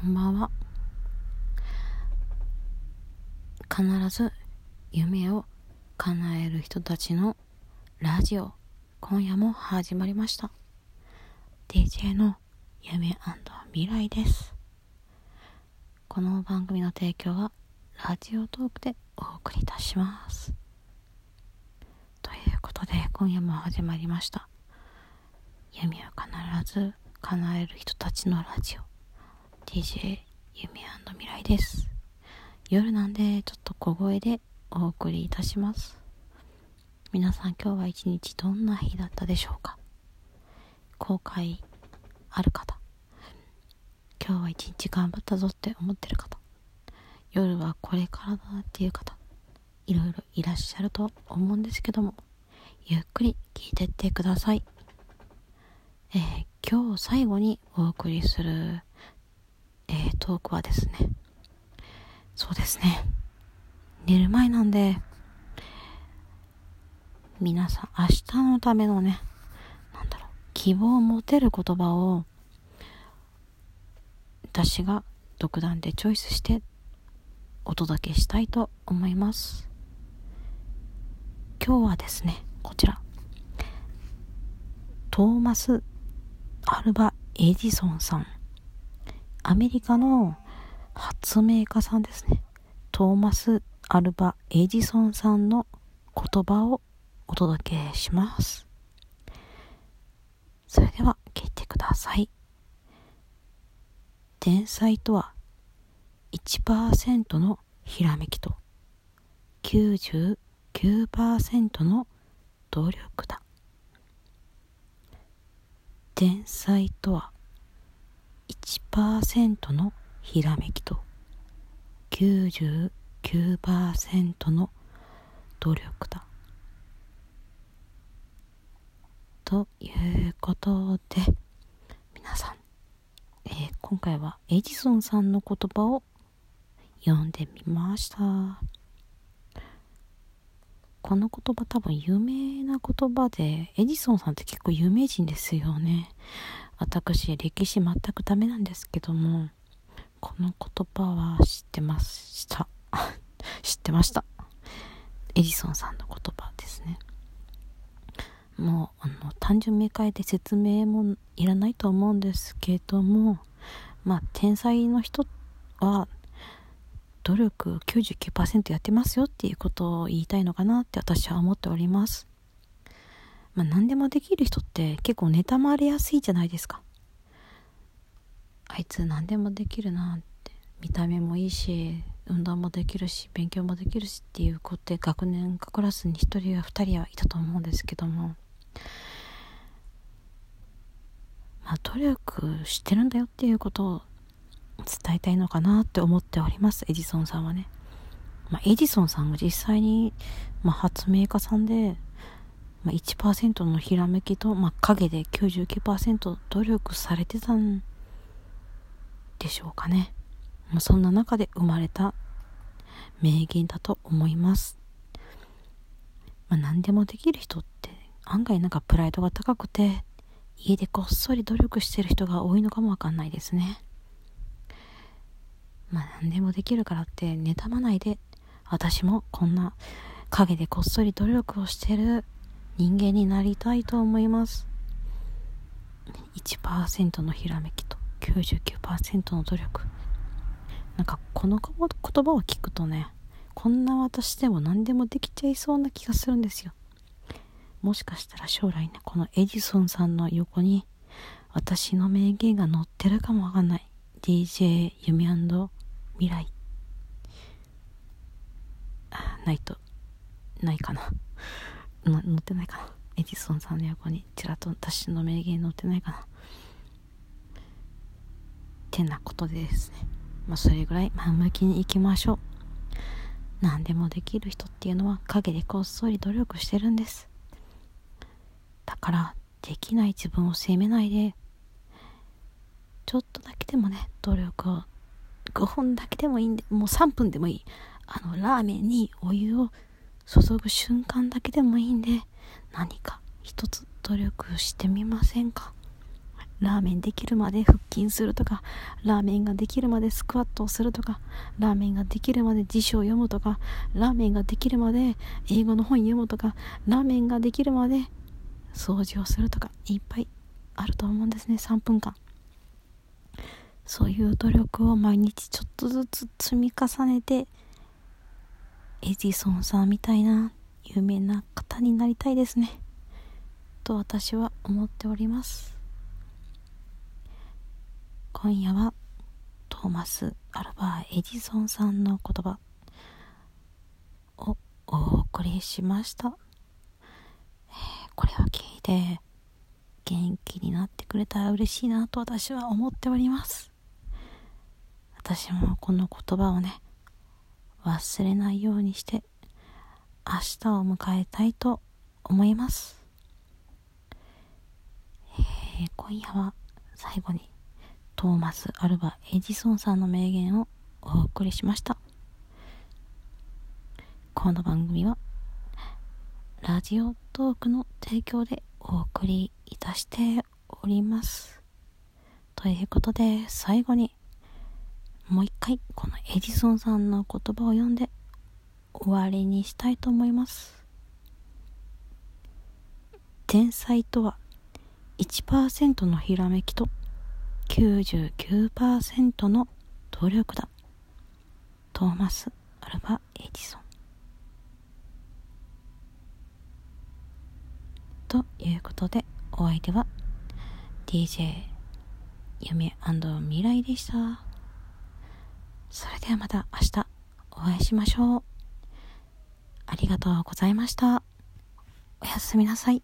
こんばんは。必ず夢を叶える人たちのラジオ今夜も始まりました。DJ の夢未来です。この番組の提供はラジオトークでお送りいたします。ということで今夜も始まりました。夢を必ず叶える人たちのラジオ。DJ 夢未来です。夜なんでちょっと小声でお送りいたします。皆さん今日は一日どんな日だったでしょうか？後悔ある方？今日は一日頑張ったぞって思ってる方？夜はこれからだなっていう方？いろいろいらっしゃると思うんですけどもゆっくり聞いてってください。えー、今日最後にお送りする、えー、トークはですね、そうですね、寝る前なんで、皆さん明日のためのね、なんだろう、希望を持てる言葉を、私が独断でチョイスしてお届けしたいと思います。今日はですね、こちら。トーマスアルバ・エジソンさん。アメリカの発明家さんですね。トーマス・アルバ・エジソンさんの言葉をお届けします。それでは聞いてください。天才とは1%のひらめきと99%の努力だ。天才とは1%のひらめきと99%の努力だ。ということで皆さん、えー、今回はエジソンさんの言葉を読んでみました。この言葉多分有名な言葉で、エジソンさんって結構有名人ですよね。私、歴史全くダメなんですけども、この言葉は知ってました。知ってました。エジソンさんの言葉ですね。もう、あの、単純明快で説明もいらないと思うんですけども、まあ、天才の人は努力99%やってますよっていうことを言いたいのかなって私は思っております。まあ何でもできる人って結構妬まれやすいじゃないですか。あいつ何でもできるなって。見た目もいいし、運動もできるし、勉強もできるしっていう子って学年かクラスに1人や2人はいたと思うんですけども。まあ努力してるんだよっていうことを伝えたいのかなって思っております、エジソンさんはね。まあ、エジソンさんが実際に、まあ、発明家さんで、まあ、1%のひらめきと、まあ、影で99%努力されてたんでしょうかね。まあ、そんな中で生まれた名言だと思います。まあ、何でもできる人って案外なんかプライドが高くて家でこっそり努力してる人が多いのかもわかんないですね。まあ何でもできるからって妬まないで、私もこんな陰でこっそり努力をしてる人間になりたいと思います。1%のひらめきと99%の努力。なんかこの言葉を聞くとね、こんな私でも何でもできちゃいそうな気がするんですよ。もしかしたら将来ね、このエジソンさんの横に私の名言が載ってるかもわかんない。DJ ユミ未来ないとないかな載ってないかな。エジソンさんの横にちらっと私の名言載ってないかな。ってなことでですね。まあそれぐらい前向きにいきましょう。何でもできる人っていうのは陰でこっそり努力してるんです。だからできない自分を責めないで。ちょっとだけでもね努力を5分だけでもいいんで、もう3分でもいい。あの、ラーメンにお湯を注ぐ瞬間だけでもいいんで、何か一つ努力してみませんか？ラーメンできるまで腹筋するとかラーメンができるまでスクワットをするとかラーメンができるまで辞書を読むとかラーメンができるまで英語の本読むとかラーメンができるまで掃除をするとかいっぱいあると思うんですね3分間。そういう努力を毎日ちょっとずつ積み重ねてエジソンさんみたいな有名な方になりたいですね。と私は思っております。今夜はトーマス・アルバー・エジソンさんの言葉をお送りしました、え、これを聞いて元気になってくれたら嬉しいなと私は思っております。私もこの言葉をね忘れないようにして明日を迎えたいと思います、えー、今夜は最後にトーマス・アルバ・エジソンさんの名言をお送りしました。この番組はラジオトークの提供でお送りいたしております。ということで最後にもう一回このエジソンさんの言葉を読んで終わりにしたいと思います。天才とは1%のひらめきと99%の努力だ。トーマス・アルバ・エジソン。ということでお相手は DJ 夢未来でした。それではまた明日お会いしましょう。ありがとうございました。おやすみなさい。